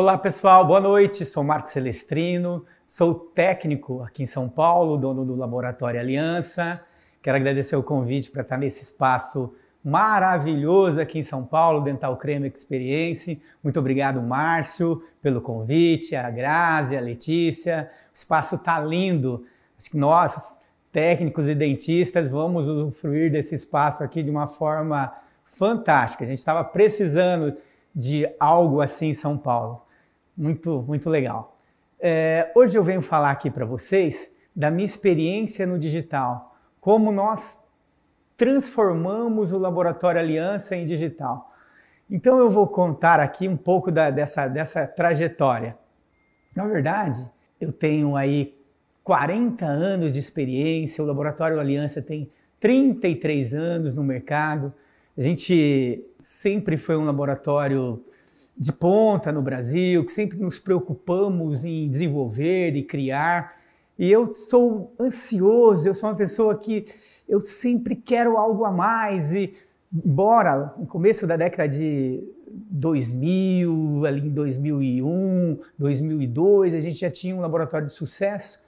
Olá pessoal, boa noite. Sou Marcos Celestrino, sou técnico aqui em São Paulo, dono do Laboratório Aliança. Quero agradecer o convite para estar nesse espaço maravilhoso aqui em São Paulo, Dental Creme Experience. Muito obrigado, Márcio, pelo convite, a Grazi, a Letícia. O espaço está lindo. Acho que nós, técnicos e dentistas, vamos usufruir desse espaço aqui de uma forma fantástica. A gente estava precisando de algo assim em São Paulo. Muito, muito legal. É, hoje eu venho falar aqui para vocês da minha experiência no digital, como nós transformamos o Laboratório Aliança em digital. Então eu vou contar aqui um pouco da, dessa, dessa trajetória. Na verdade, eu tenho aí 40 anos de experiência, o Laboratório Aliança tem 33 anos no mercado. A gente sempre foi um laboratório de ponta no Brasil, que sempre nos preocupamos em desenvolver e criar. E eu sou ansioso, eu sou uma pessoa que eu sempre quero algo a mais. E, embora no começo da década de 2000, ali em 2001, 2002, a gente já tinha um laboratório de sucesso,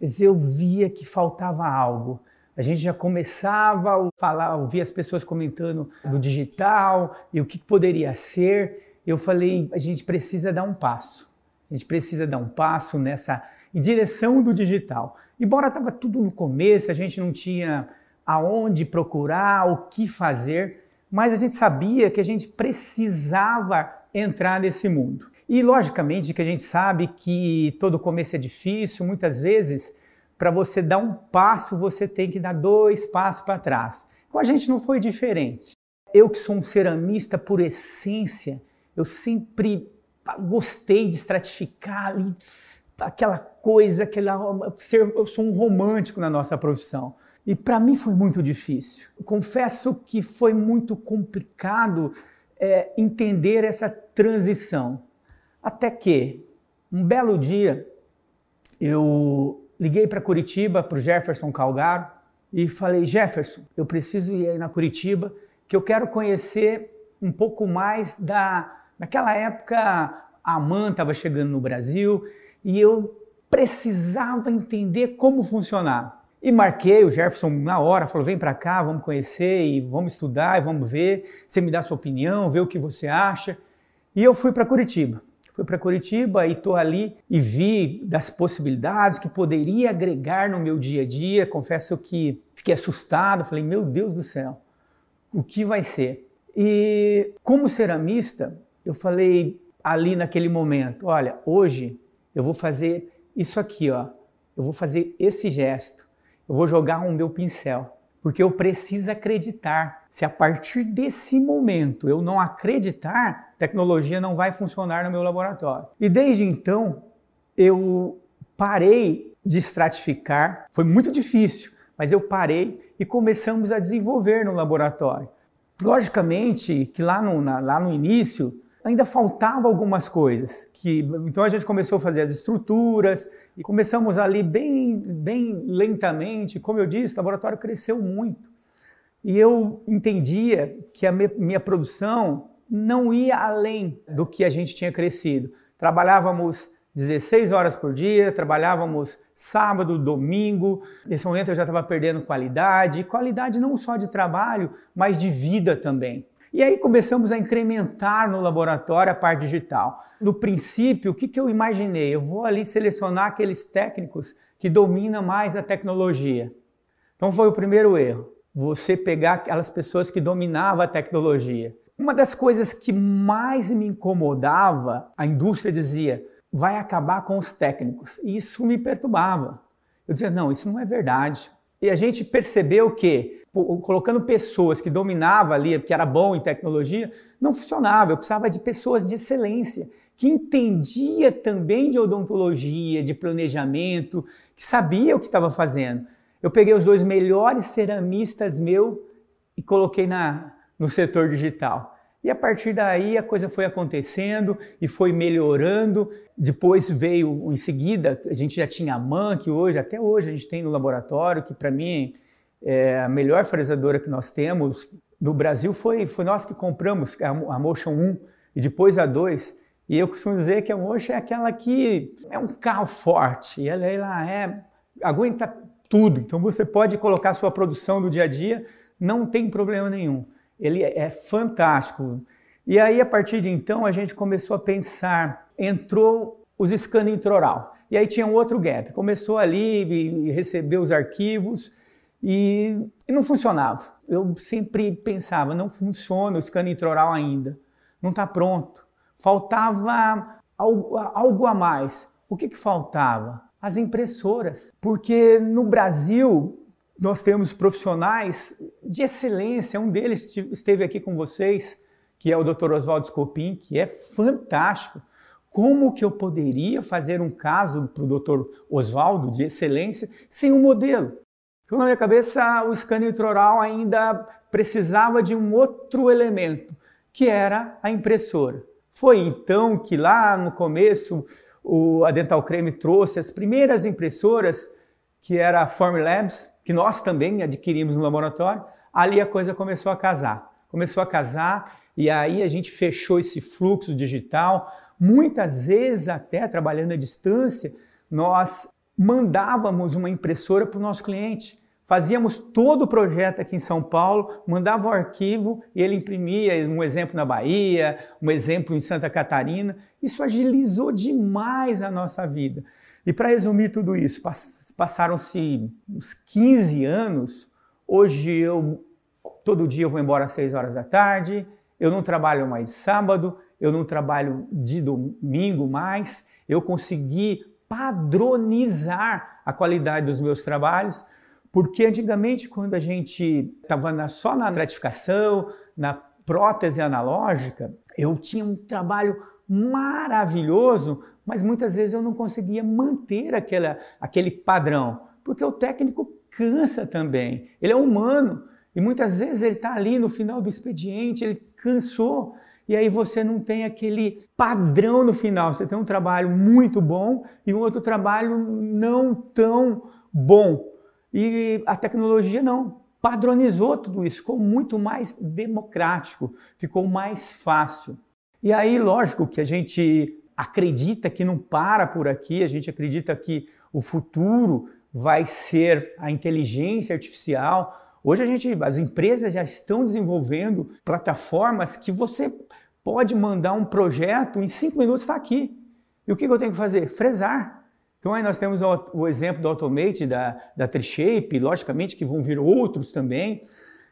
mas eu via que faltava algo. A gente já começava a falar, ouvir as pessoas comentando do digital e o que poderia ser. Eu falei, a gente precisa dar um passo. A gente precisa dar um passo nessa direção do digital. Embora estava tudo no começo, a gente não tinha aonde procurar, o que fazer, mas a gente sabia que a gente precisava entrar nesse mundo. E logicamente que a gente sabe que todo começo é difícil, muitas vezes para você dar um passo, você tem que dar dois passos para trás. Com a gente não foi diferente. Eu que sou um ceramista por essência, eu sempre gostei de estratificar ali aquela coisa, aquela ser, eu sou um romântico na nossa profissão. E para mim foi muito difícil. Confesso que foi muito complicado é, entender essa transição. Até que, um belo dia, eu Liguei para Curitiba, para o Jefferson Calgaro, e falei: Jefferson, eu preciso ir aí na Curitiba, que eu quero conhecer um pouco mais da. Naquela época, a AMAN estava chegando no Brasil e eu precisava entender como funcionava. E marquei o Jefferson na hora, falou: vem para cá, vamos conhecer e vamos estudar e vamos ver. Você me dá sua opinião, ver o que você acha. E eu fui para Curitiba. Fui para Curitiba e estou ali e vi das possibilidades que poderia agregar no meu dia a dia. Confesso que fiquei assustado, falei, meu Deus do céu, o que vai ser? E como ceramista, eu falei ali naquele momento, olha, hoje eu vou fazer isso aqui, ó. Eu vou fazer esse gesto. Eu vou jogar o meu pincel porque eu preciso acreditar. Se a partir desse momento eu não acreditar, tecnologia não vai funcionar no meu laboratório. E desde então eu parei de estratificar. Foi muito difícil, mas eu parei e começamos a desenvolver no laboratório. Logicamente que lá no, na, lá no início ainda faltava algumas coisas. Que, então a gente começou a fazer as estruturas e começamos ali bem, bem lentamente. Como eu disse, o laboratório cresceu muito. E eu entendia que a minha produção não ia além do que a gente tinha crescido. Trabalhávamos 16 horas por dia, trabalhávamos sábado, domingo. Nesse momento eu já estava perdendo qualidade, qualidade não só de trabalho, mas de vida também. E aí começamos a incrementar no laboratório a parte digital. No princípio, o que, que eu imaginei? Eu vou ali selecionar aqueles técnicos que dominam mais a tecnologia. Então foi o primeiro erro. Você pegar aquelas pessoas que dominavam a tecnologia. Uma das coisas que mais me incomodava, a indústria dizia, vai acabar com os técnicos. E isso me perturbava. Eu dizia, não, isso não é verdade. E a gente percebeu que colocando pessoas que dominavam ali, que era bom em tecnologia, não funcionava. Eu precisava de pessoas de excelência, que entendia também de odontologia, de planejamento, que sabia o que estava fazendo. Eu peguei os dois melhores ceramistas meu e coloquei na, no setor digital. E a partir daí a coisa foi acontecendo e foi melhorando. Depois veio em seguida, a gente já tinha a MAN, que hoje, até hoje, a gente tem no laboratório, que para mim é, a melhor fresadora que nós temos no Brasil foi, foi nós que compramos a, a Motion 1 e depois a 2. E eu costumo dizer que a mocha é aquela que é um carro forte, ela, ela é, aguenta tudo. Então você pode colocar sua produção do dia a dia, não tem problema nenhum. Ele é fantástico. E aí, a partir de então, a gente começou a pensar, entrou os scan intraoral. E aí tinha um outro gap. Começou ali e recebeu os arquivos e, e, não funcionava. Eu sempre pensava, não funciona o scan intraoral ainda. Não está pronto. Faltava algo, algo a mais. O que, que faltava? As impressoras. Porque no Brasil, nós temos profissionais de excelência. Um deles esteve aqui com vocês, que é o Dr. Oswaldo Scopin, que é fantástico. Como que eu poderia fazer um caso para o Dr. Oswaldo de excelência sem um modelo? Então, na minha cabeça, o scanner intraoral ainda precisava de um outro elemento, que era a impressora. Foi então que lá no começo o, a Dental Creme trouxe as primeiras impressoras, que era a Formlabs, que nós também adquirimos no laboratório. Ali a coisa começou a casar. Começou a casar e aí a gente fechou esse fluxo digital. Muitas vezes, até trabalhando à distância, nós mandávamos uma impressora para o nosso cliente. Fazíamos todo o projeto aqui em São Paulo, mandava o arquivo e ele imprimia um exemplo na Bahia, um exemplo em Santa Catarina. Isso agilizou demais a nossa vida. E para resumir tudo isso, passaram-se uns 15 anos. Hoje eu todo dia eu vou embora às 6 horas da tarde, eu não trabalho mais sábado, eu não trabalho de domingo mais, eu consegui padronizar a qualidade dos meus trabalhos, porque antigamente, quando a gente estava só na gratificação, na prótese analógica, eu tinha um trabalho maravilhoso, mas muitas vezes eu não conseguia manter aquela, aquele padrão, porque o técnico cansa também, ele é humano, e muitas vezes ele está ali no final do expediente, ele cansou, e aí você não tem aquele padrão no final. Você tem um trabalho muito bom e um outro trabalho não tão bom. E a tecnologia não padronizou tudo isso, ficou muito mais democrático, ficou mais fácil. E aí, lógico que a gente acredita que não para por aqui, a gente acredita que o futuro vai ser a inteligência artificial, Hoje a gente, as empresas já estão desenvolvendo plataformas que você pode mandar um projeto em cinco minutos está aqui. E o que eu tenho que fazer? Fresar. Então aí nós temos o, exemplo do Automate, da, da Trishape, logicamente que vão vir outros também.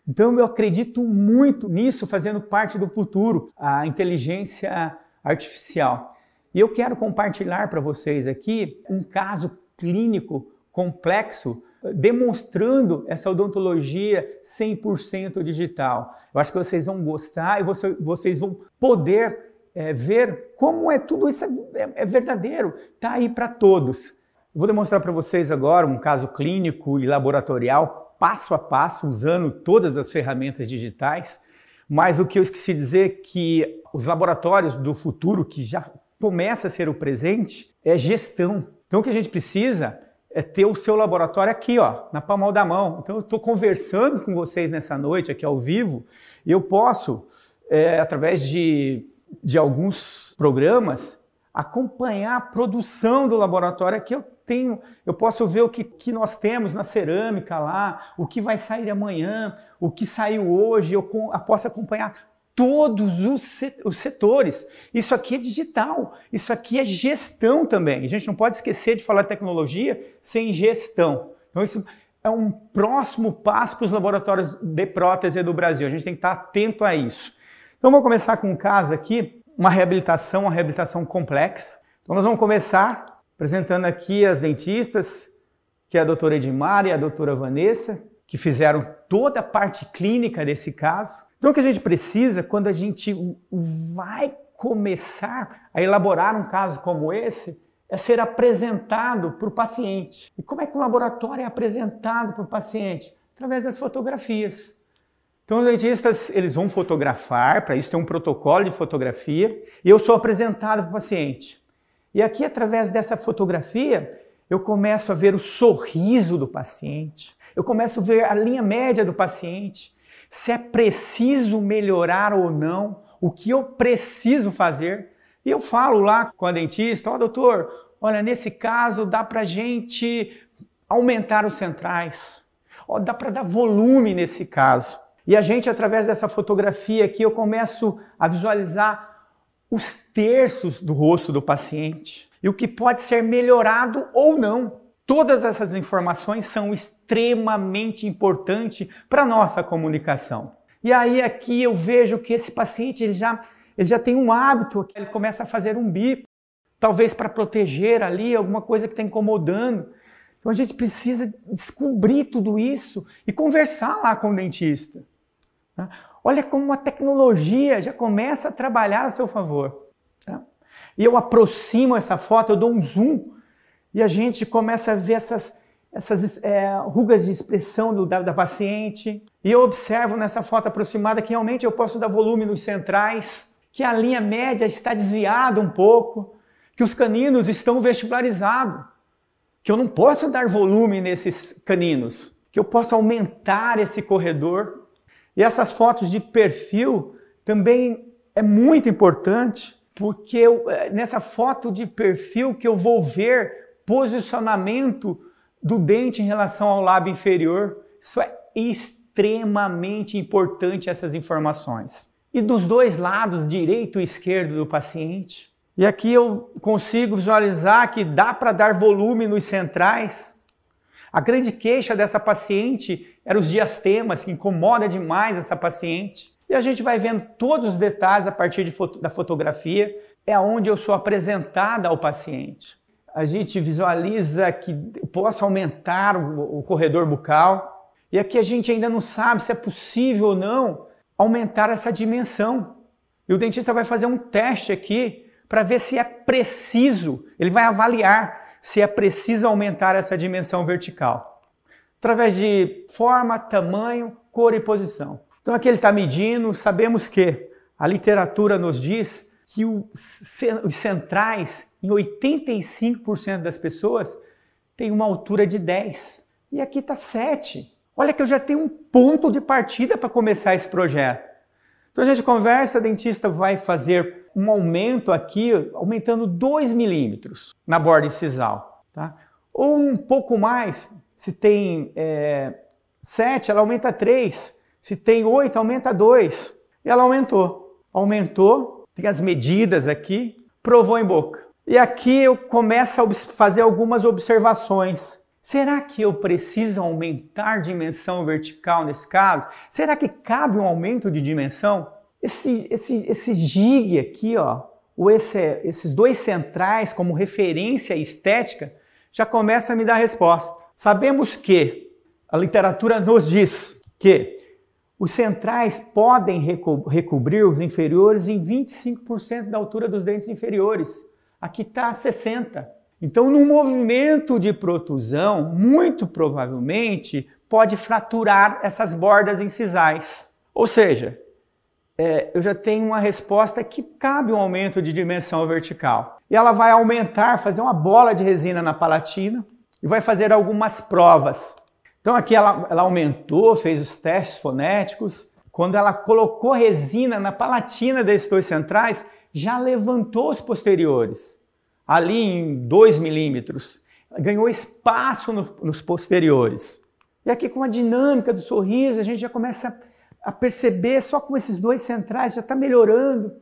Então eu acredito muito nisso fazendo parte do futuro, a inteligência artificial. E eu quero compartilhar para vocês aqui um caso clínico complexo demonstrando essa odontologia 100% digital. Eu acho que vocês vão gostar e você, vocês vão poder é, ver como é tudo isso é, é verdadeiro, está aí para todos. Vou demonstrar para vocês agora um caso clínico e laboratorial, passo a passo, usando todas as ferramentas digitais. Mas o que eu esqueci de dizer é que os laboratórios do futuro, que já começa a ser o presente, é gestão. Então o que a gente precisa é ter o seu laboratório aqui, ó, na palma da mão. Então eu estou conversando com vocês nessa noite aqui ao vivo e eu posso, é, através de, de alguns programas, acompanhar a produção do laboratório aqui. Eu tenho, eu posso ver o que, que nós temos na cerâmica lá, o que vai sair amanhã, o que saiu hoje. Eu, eu posso acompanhar todos os setores. Isso aqui é digital, isso aqui é gestão também. A gente não pode esquecer de falar tecnologia sem gestão. Então, isso é um próximo passo para os laboratórios de prótese do Brasil. A gente tem que estar atento a isso. Então, vou começar com um caso aqui, uma reabilitação, uma reabilitação complexa. Então, nós vamos começar apresentando aqui as dentistas, que é a doutora Edmar e a doutora Vanessa, que fizeram toda a parte clínica desse caso. Então, o que a gente precisa quando a gente vai começar a elaborar um caso como esse é ser apresentado para o paciente. E como é que o laboratório é apresentado para o paciente? Através das fotografias. Então, os dentistas eles vão fotografar, para isso tem um protocolo de fotografia, e eu sou apresentado para o paciente. E aqui, através dessa fotografia, eu começo a ver o sorriso do paciente, eu começo a ver a linha média do paciente, se é preciso melhorar ou não, o que eu preciso fazer. E eu falo lá com a dentista, ó oh, doutor, olha, nesse caso dá para gente aumentar os centrais, ó, oh, dá para dar volume nesse caso. E a gente, através dessa fotografia aqui, eu começo a visualizar os terços do rosto do paciente e o que pode ser melhorado ou não. Todas essas informações são extremamente importantes para a nossa comunicação. E aí aqui eu vejo que esse paciente ele já, ele já tem um hábito, ele começa a fazer um bico, talvez para proteger ali alguma coisa que está incomodando. Então a gente precisa descobrir tudo isso e conversar lá com o dentista. Tá? Olha como a tecnologia já começa a trabalhar a seu favor. Tá? E eu aproximo essa foto, eu dou um zoom e a gente começa a ver essas, essas é, rugas de expressão do, da, da paciente. E eu observo nessa foto aproximada que realmente eu posso dar volume nos centrais, que a linha média está desviada um pouco, que os caninos estão vestibularizados, que eu não posso dar volume nesses caninos, que eu posso aumentar esse corredor. E essas fotos de perfil também é muito importante, porque eu, é, nessa foto de perfil que eu vou ver posicionamento do dente em relação ao lábio inferior. Isso é extremamente importante essas informações. E dos dois lados, direito e esquerdo do paciente. E aqui eu consigo visualizar que dá para dar volume nos centrais. A grande queixa dessa paciente era os diastemas, que incomoda demais essa paciente. E a gente vai vendo todos os detalhes a partir de foto, da fotografia, é onde eu sou apresentada ao paciente a gente visualiza que possa aumentar o, o corredor bucal. E aqui a gente ainda não sabe se é possível ou não aumentar essa dimensão. E o dentista vai fazer um teste aqui para ver se é preciso, ele vai avaliar se é preciso aumentar essa dimensão vertical. Através de forma, tamanho, cor e posição. Então aqui ele está medindo, sabemos que a literatura nos diz que os centrais, em 85% das pessoas, têm uma altura de 10. E aqui está 7. Olha que eu já tenho um ponto de partida para começar esse projeto. Então a gente conversa, a dentista vai fazer um aumento aqui, aumentando 2 milímetros na borda incisal. Tá? Ou um pouco mais, se tem é, 7, ela aumenta 3. Se tem 8, aumenta 2. E ela aumentou. Aumentou tem as medidas aqui, provou em boca. E aqui eu começo a fazer algumas observações. Será que eu preciso aumentar dimensão vertical nesse caso? Será que cabe um aumento de dimensão? Esse, esse, esse gig aqui, ó, ou esse, esses dois centrais como referência estética, já começa a me dar resposta. Sabemos que a literatura nos diz que os centrais podem reco recobrir os inferiores em 25% da altura dos dentes inferiores. Aqui está 60%. Então, num movimento de protusão, muito provavelmente pode fraturar essas bordas incisais. Ou seja, é, eu já tenho uma resposta que cabe um aumento de dimensão vertical. E ela vai aumentar, fazer uma bola de resina na palatina e vai fazer algumas provas. Então aqui ela, ela aumentou, fez os testes fonéticos. Quando ela colocou resina na palatina desses dois centrais, já levantou os posteriores, ali em 2 milímetros. Ganhou espaço no, nos posteriores. E aqui com a dinâmica do sorriso, a gente já começa a perceber, só com esses dois centrais já está melhorando.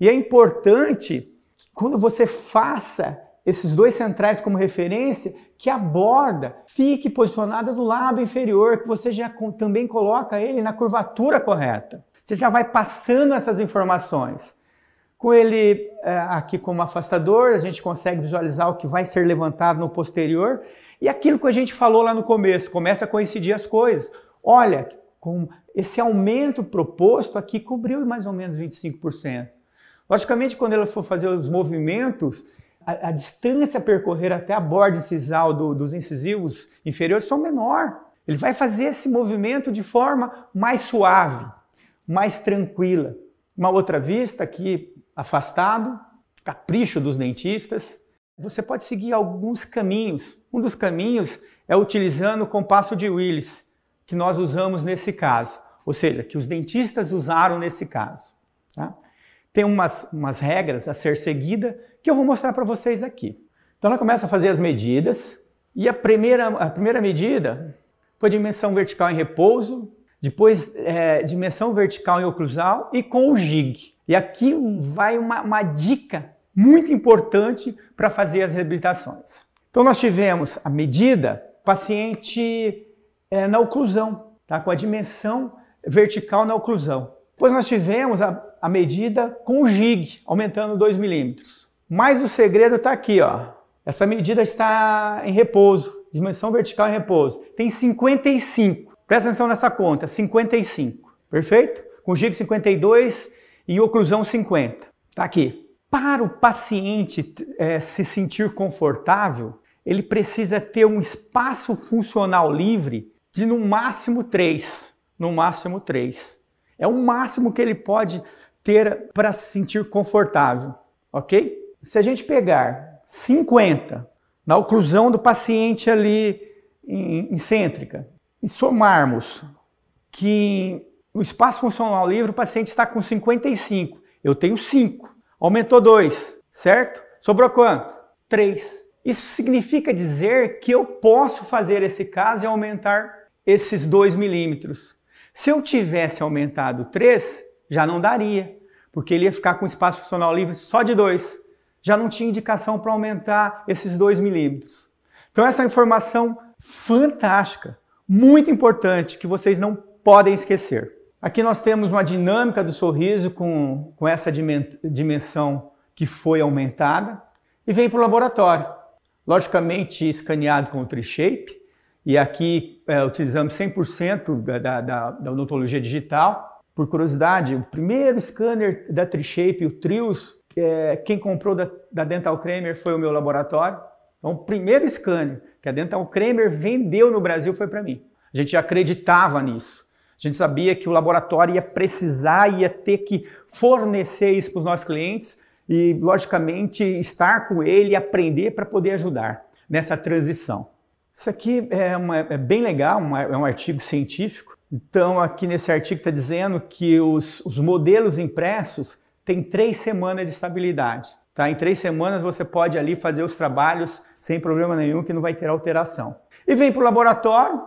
E é importante, quando você faça esses dois centrais como referência, que a borda fique posicionada do lábio inferior, que você já também coloca ele na curvatura correta. Você já vai passando essas informações. Com ele é, aqui como afastador, a gente consegue visualizar o que vai ser levantado no posterior. E aquilo que a gente falou lá no começo, começa a coincidir as coisas. Olha, com esse aumento proposto aqui cobriu mais ou menos 25%. Logicamente, quando ela for fazer os movimentos, a, a, distância a percorrer até a borda incisal do, dos incisivos inferiores são menor. Ele vai fazer esse movimento de forma mais suave, mais tranquila. Uma outra vista aqui, afastado, capricho dos dentistas. Você pode seguir alguns caminhos. Um dos caminhos é utilizando o compasso de Willis, que nós usamos nesse caso, ou seja, que os dentistas usaram nesse caso. Tá? tem umas, umas regras a ser seguida que eu vou mostrar para vocês aqui. Então ela começa a fazer as medidas e a primeira, a primeira medida foi dimensão vertical em repouso, depois é, dimensão vertical em oclusal e com o jig. E aqui vai uma, uma dica muito importante para fazer as reabilitações. Então nós tivemos a medida paciente é, na oclusão, tá? com a dimensão vertical na oclusão. Depois nós tivemos a, a medida com o jig, aumentando 2 milímetros. Mas o segredo está aqui, ó. Essa medida está em repouso, dimensão vertical em repouso. Tem 55. Presta atenção nessa conta, 55. Perfeito? Com jig 52 e oclusão 50. Tá aqui. Para o paciente é, se sentir confortável, ele precisa ter um espaço funcional livre de no máximo 3. No máximo 3. É o máximo que ele pode ter para se sentir confortável, ok? Se a gente pegar 50 na oclusão do paciente ali em, em cêntrica e somarmos que no espaço funcional livre o paciente está com 55, eu tenho 5, aumentou 2, certo? Sobrou quanto? 3. Isso significa dizer que eu posso fazer esse caso e aumentar esses 2 milímetros. Se eu tivesse aumentado 3, já não daria, porque ele ia ficar com espaço funcional livre só de 2. Já não tinha indicação para aumentar esses 2 milímetros. Então essa é uma informação fantástica, muito importante, que vocês não podem esquecer. Aqui nós temos uma dinâmica do sorriso com, com essa dimensão que foi aumentada e vem para o laboratório logicamente escaneado com o T-Shape, e aqui é, utilizamos 100% da, da, da, da odontologia digital. Por curiosidade, o primeiro scanner da T-Shape, o Trios, é, quem comprou da, da Dental Kramer foi o meu laboratório. Então, o primeiro scanner que a Dental Kramer vendeu no Brasil foi para mim. A gente acreditava nisso. A gente sabia que o laboratório ia precisar, ia ter que fornecer isso para os nossos clientes e, logicamente, estar com ele e aprender para poder ajudar nessa transição. Isso aqui é, uma, é bem legal, uma, é um artigo científico. Então, aqui nesse artigo está dizendo que os, os modelos impressos têm três semanas de estabilidade. Tá? Em três semanas você pode ali fazer os trabalhos sem problema nenhum, que não vai ter alteração. E vem para o laboratório,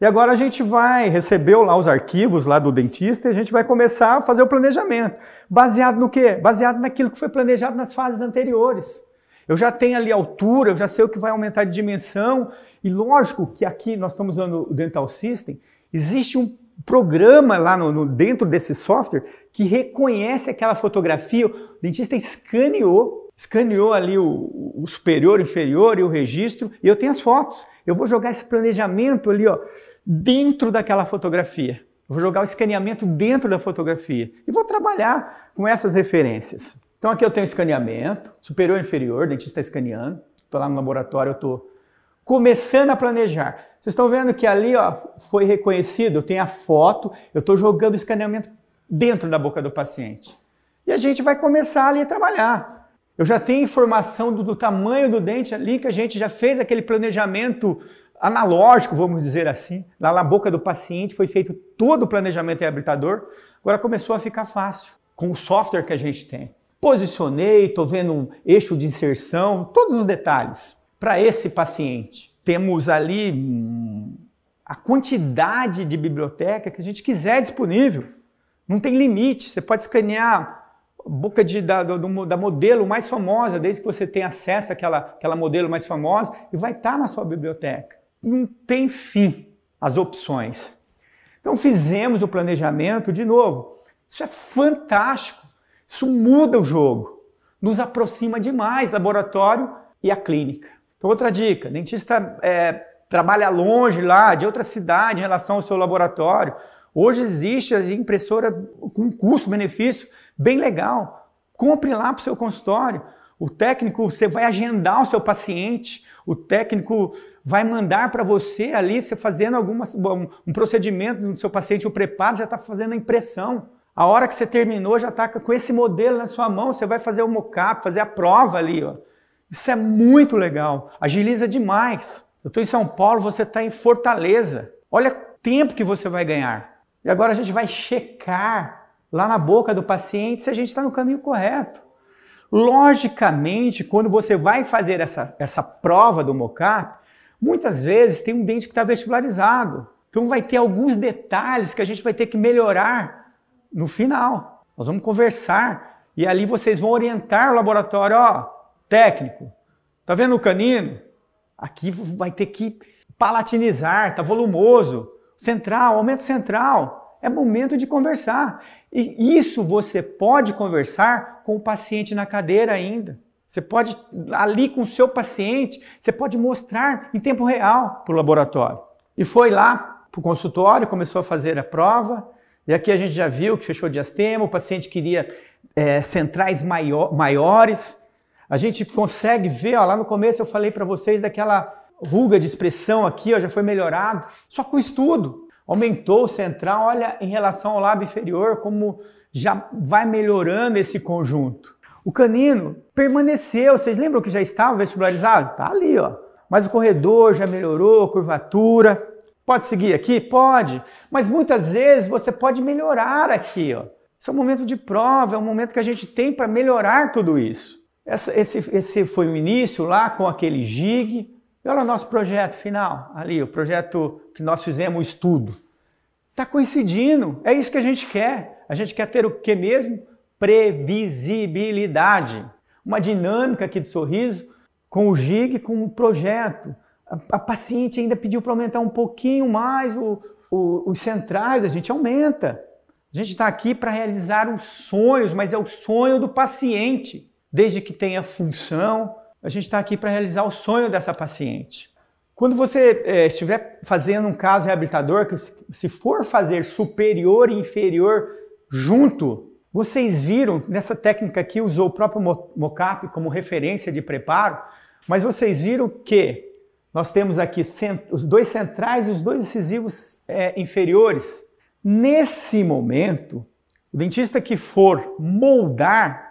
e agora a gente vai receber lá os arquivos lá do dentista e a gente vai começar a fazer o planejamento. Baseado no quê? Baseado naquilo que foi planejado nas fases anteriores. Eu já tenho ali a altura, eu já sei o que vai aumentar de dimensão. E lógico que aqui nós estamos usando o Dental System, existe um programa lá no, no, dentro desse software que reconhece aquela fotografia. O dentista escaneou, escaneou ali o, o superior, inferior e o registro, e eu tenho as fotos. Eu vou jogar esse planejamento ali, ó, dentro daquela fotografia. Eu vou jogar o escaneamento dentro da fotografia e vou trabalhar com essas referências. Então aqui eu tenho escaneamento, superior e inferior, o dentista escaneando. Estou lá no laboratório, eu estou começando a planejar. Vocês estão vendo que ali ó, foi reconhecido, eu tenho a foto, eu estou jogando o escaneamento dentro da boca do paciente. E a gente vai começar ali a trabalhar. Eu já tenho informação do, do tamanho do dente ali, que a gente já fez aquele planejamento analógico, vamos dizer assim. Lá na boca do paciente foi feito todo o planejamento reabilitador. Agora começou a ficar fácil com o software que a gente tem. Posicionei, estou vendo um eixo de inserção, todos os detalhes. Para esse paciente, temos ali hum, a quantidade de biblioteca que a gente quiser disponível. Não tem limite. Você pode escanear boca de, da, do, da modelo mais famosa, desde que você tenha acesso àquela, àquela modelo mais famosa, e vai estar tá na sua biblioteca não tem fim as opções. Então fizemos o planejamento de novo. Isso é fantástico. Isso muda o jogo. Nos aproxima demais laboratório e a clínica. Então, outra dica: dentista é, trabalha longe lá, de outra cidade em relação ao seu laboratório. Hoje existe a impressora com custo-benefício bem legal. Compre lá para o seu consultório. O técnico, você vai agendar o seu paciente, o técnico vai mandar para você ali, você fazendo alguma, um, procedimento no seu paciente, o preparo já está fazendo a impressão. A hora que você terminou, já está com esse modelo na sua mão, você vai fazer o mockup, fazer a prova ali. Ó. Isso é muito legal, agiliza demais. Eu estou em São Paulo, você está em Fortaleza. Olha o tempo que você vai ganhar. E agora a gente vai checar lá na boca do paciente se a gente está no caminho correto. Logicamente, quando você vai fazer essa, essa prova do MOCAP, muitas vezes tem um dente que está vestibularizado. Então vai ter alguns detalhes que a gente vai ter que melhorar no final. Nós vamos conversar e ali vocês vão orientar o laboratório, ó, técnico, tá vendo o canino? Aqui vai ter que palatinizar, tá volumoso. Central, aumento central. É momento de conversar. E isso você pode conversar com o paciente na cadeira ainda. Você pode, ali com o seu paciente, você pode mostrar em tempo real para o laboratório. E foi lá para o consultório, começou a fazer a prova, e aqui a gente já viu que fechou diastema, o paciente queria é, centrais maior, maiores. A gente consegue ver, ó, lá no começo eu falei para vocês daquela ruga de expressão aqui, ó, já foi melhorado, só com estudo. Aumentou o central, olha em relação ao lábio inferior, como já vai melhorando esse conjunto. O canino permaneceu, vocês lembram que já estava vestibularizado? Tá ali, ó. Mas o corredor já melhorou, curvatura. Pode seguir aqui? Pode. Mas muitas vezes você pode melhorar aqui, ó. Esse é um momento de prova, é um momento que a gente tem para melhorar tudo isso. Essa, esse, esse foi o início lá com aquele gig, olha o nosso projeto final, ali, o projeto que nós fizemos, o estudo. Está coincidindo, é isso que a gente quer. A gente quer ter o que mesmo? Previsibilidade. Uma dinâmica aqui de sorriso com o GIG, com o projeto. A, a paciente ainda pediu para aumentar um pouquinho mais o, o, os centrais, a gente aumenta. A gente está aqui para realizar os sonhos, mas é o sonho do paciente, desde que tenha função, a gente está aqui para realizar o sonho dessa paciente. Quando você é, estiver fazendo um caso reabilitador, que se for fazer superior e inferior junto, vocês viram, nessa técnica aqui usou o próprio mocap como referência de preparo, mas vocês viram que nós temos aqui os dois centrais e os dois incisivos é, inferiores. Nesse momento, o dentista que for moldar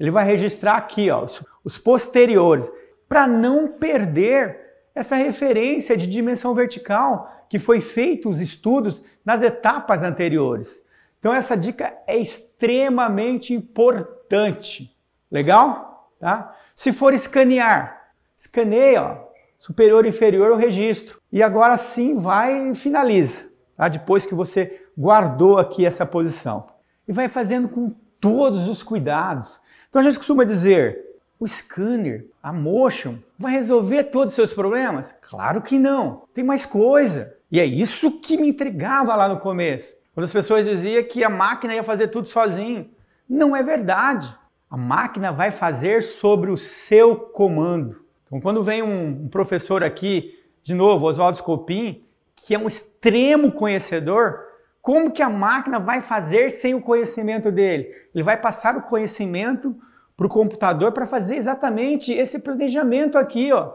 ele vai registrar aqui ó, os, os posteriores, para não perder essa referência de dimensão vertical que foi feito os estudos nas etapas anteriores. Então essa dica é extremamente importante. Legal? Tá? Se for escanear, escaneia, ó, superior inferior o registro. E agora sim vai e finaliza, tá? depois que você guardou aqui essa posição. E vai fazendo com todos os cuidados. Então a gente costuma dizer, o scanner, a motion, vai resolver todos os seus problemas? Claro que não. Tem mais coisa. E é isso que me intrigava lá no começo. Quando as pessoas diziam que a máquina ia fazer tudo sozinho. Não é verdade. A máquina vai fazer sobre o seu comando. Então, quando vem um, professor aqui, de novo, Oswaldo Scopin, que é um extremo conhecedor, como que a máquina vai fazer sem o conhecimento dele? Ele vai passar o conhecimento para o computador para fazer exatamente esse planejamento aqui. Ó.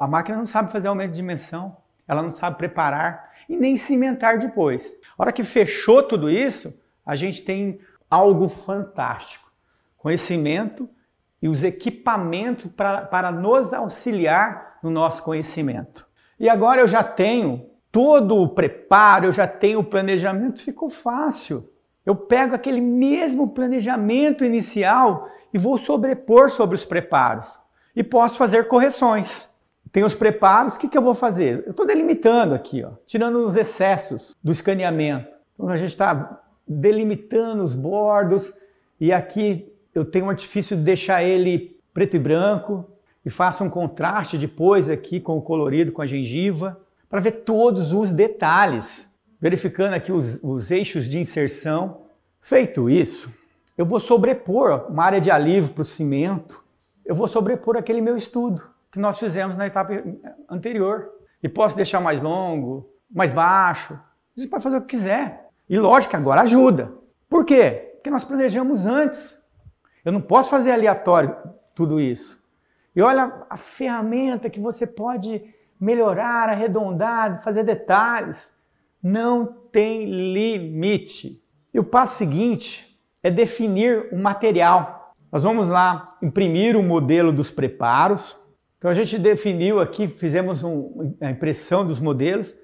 A máquina não sabe fazer aumento de dimensão, ela não sabe preparar e nem cimentar depois. A hora que fechou tudo isso, a gente tem algo fantástico: conhecimento e os equipamentos para, para nos auxiliar no nosso conhecimento. E agora eu já tenho todo o preparo, eu já tenho o planejamento, ficou fácil. Eu pego aquele mesmo planejamento inicial e vou sobrepor sobre os preparos. E posso fazer correções. Tem os preparos, o que, que eu vou fazer? Eu estou delimitando aqui, ó, tirando os excessos do escaneamento. Então a gente está delimitando os bordos e aqui eu tenho um artifício de deixar ele preto e branco e faço um contraste depois aqui com o colorido, com a gengiva para ver todos os detalhes, verificando aqui os, os eixos de inserção. Feito isso, eu vou sobrepor uma área de alívio para o cimento, eu vou sobrepor aquele meu estudo que nós fizemos na etapa anterior. E posso deixar mais longo, mais baixo, a gente pode fazer o que quiser. E lógico, agora ajuda. Por quê? Porque nós planejamos antes. Eu não posso fazer aleatório tudo isso. E olha a ferramenta que você pode melhorar, arredondar, fazer detalhes. Não tem limite. E o passo seguinte é definir o material. Nós vamos lá imprimir o modelo dos preparos. Então a gente definiu aqui, fizemos um, a impressão dos modelos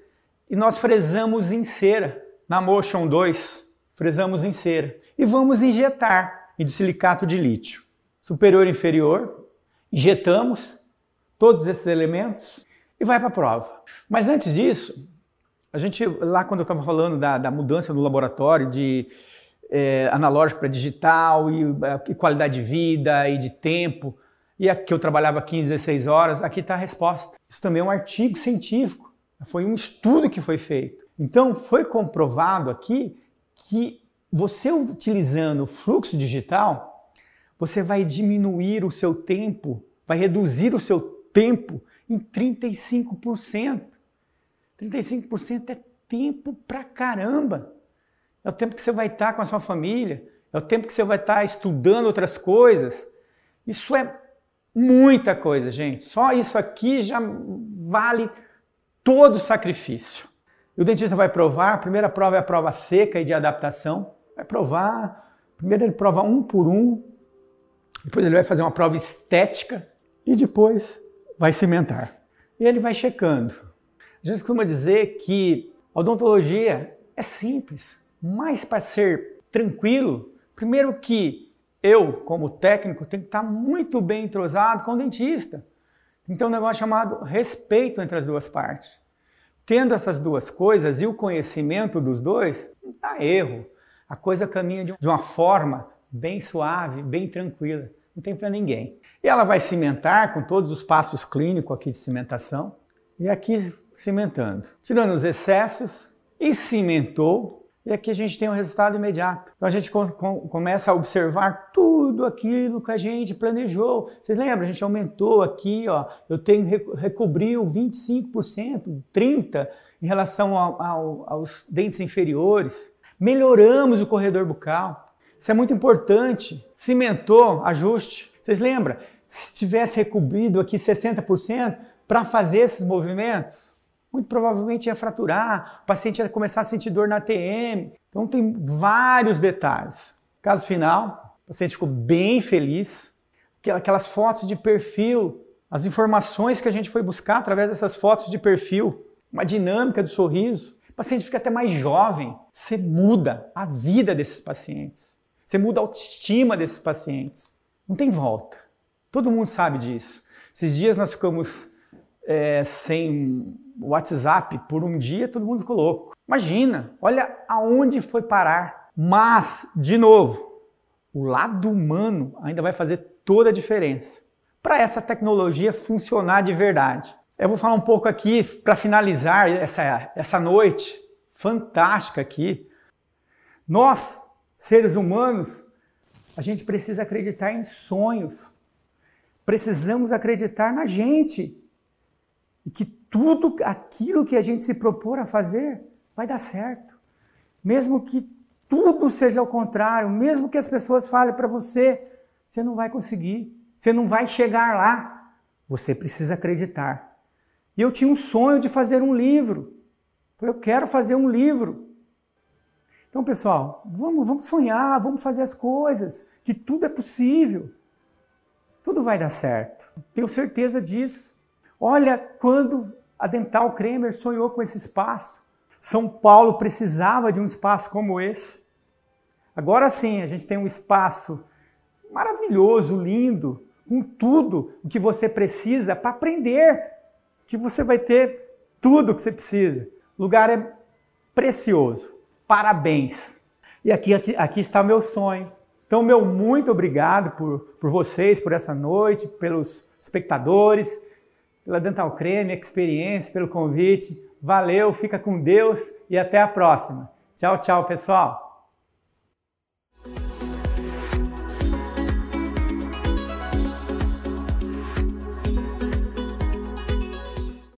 e nós fresamos em cera na Motion 2. fresamos em cera e vamos injetar em silicato de lítio. Superior e inferior, injetamos todos esses elementos e vai para a prova. Mas antes disso, a gente, lá quando eu estava falando da, da, mudança no laboratório de é, analógico para digital e, e, qualidade de vida e de tempo, e aqui eu trabalhava 15, 16 horas, aqui está a resposta. Isso também é um artigo científico, foi um estudo que foi feito. Então, foi comprovado aqui que você utilizando o fluxo digital, você vai diminuir o seu tempo, vai reduzir o seu tempo em 35%. 35% é tempo pra caramba. É o tempo que você vai estar com a sua família, é o tempo que você vai estar estudando outras coisas. Isso é muita coisa, gente. Só isso aqui já vale todo o sacrifício. E o dentista vai provar, a primeira prova é a prova seca e de adaptação. Vai provar, primeiro ele prova um por um, depois ele vai fazer uma prova estética e depois vai cimentar. E ele vai checando. A gente costuma dizer que a odontologia é simples, mas para ser tranquilo, primeiro que eu, como técnico, tenho que estar muito bem entrosado com o dentista. Então, um negócio chamado respeito entre as duas partes. Tendo essas duas coisas e o conhecimento dos dois, não dá erro. A coisa caminha de uma forma bem suave, bem tranquila. Não tem para ninguém. E ela vai cimentar com todos os passos clínicos aqui de cimentação. E aqui cimentando. Tirando os excessos e cimentou. E aqui a gente tem um resultado imediato. Então a gente começa a observar tudo aquilo que a gente planejou. Vocês lembram? A gente aumentou aqui, ó. Eu tenho recobriu 25%, 30% em relação ao, ao, aos dentes inferiores. Melhoramos o corredor bucal. Isso é muito importante. Cimentou, ajuste. Vocês lembram? Se tivesse recobrido aqui 60% para fazer esses movimentos, muito provavelmente ia fraturar, o paciente ia começar a sentir dor na TM. Então tem vários detalhes. Caso final, o paciente ficou bem feliz. Aquelas fotos de perfil, as informações que a gente foi buscar através dessas fotos de perfil, uma dinâmica do sorriso. O paciente fica até mais jovem. Você muda a vida desses pacientes. Você muda a autoestima desses pacientes. Não tem volta. Todo mundo sabe disso. Esses dias nós ficamos é, sem WhatsApp por um dia, todo mundo ficou louco. Imagina, olha aonde foi parar. Mas, de novo, o lado humano ainda vai fazer toda a diferença para essa tecnologia funcionar de verdade. Eu vou falar um pouco aqui para finalizar essa, essa noite fantástica aqui. Nós, seres humanos, a gente precisa acreditar em sonhos. Precisamos acreditar na gente. E que tudo aquilo que a gente se propor a fazer vai dar certo. Mesmo que tudo seja ao contrário, mesmo que as pessoas falem para você, você não vai conseguir, você não vai chegar lá. Você precisa acreditar. E eu tinha um sonho de fazer um livro. Falei, eu quero fazer um livro. Então, pessoal, vamos, vamos sonhar, vamos fazer as coisas, que tudo é possível. Tudo vai dar certo. Tenho certeza disso. Olha quando a Dental Kremer sonhou com esse espaço. São Paulo precisava de um espaço como esse. Agora sim, a gente tem um espaço maravilhoso, lindo, com tudo o que você precisa para aprender, que você vai ter tudo o que você precisa. O lugar é precioso. Parabéns. E aqui, aqui, aqui está meu sonho. Então, meu muito obrigado por, por vocês, por essa noite, pelos espectadores pela Dental Creme, experiência, pelo convite. Valeu, fica com Deus e até a próxima. Tchau, tchau, pessoal.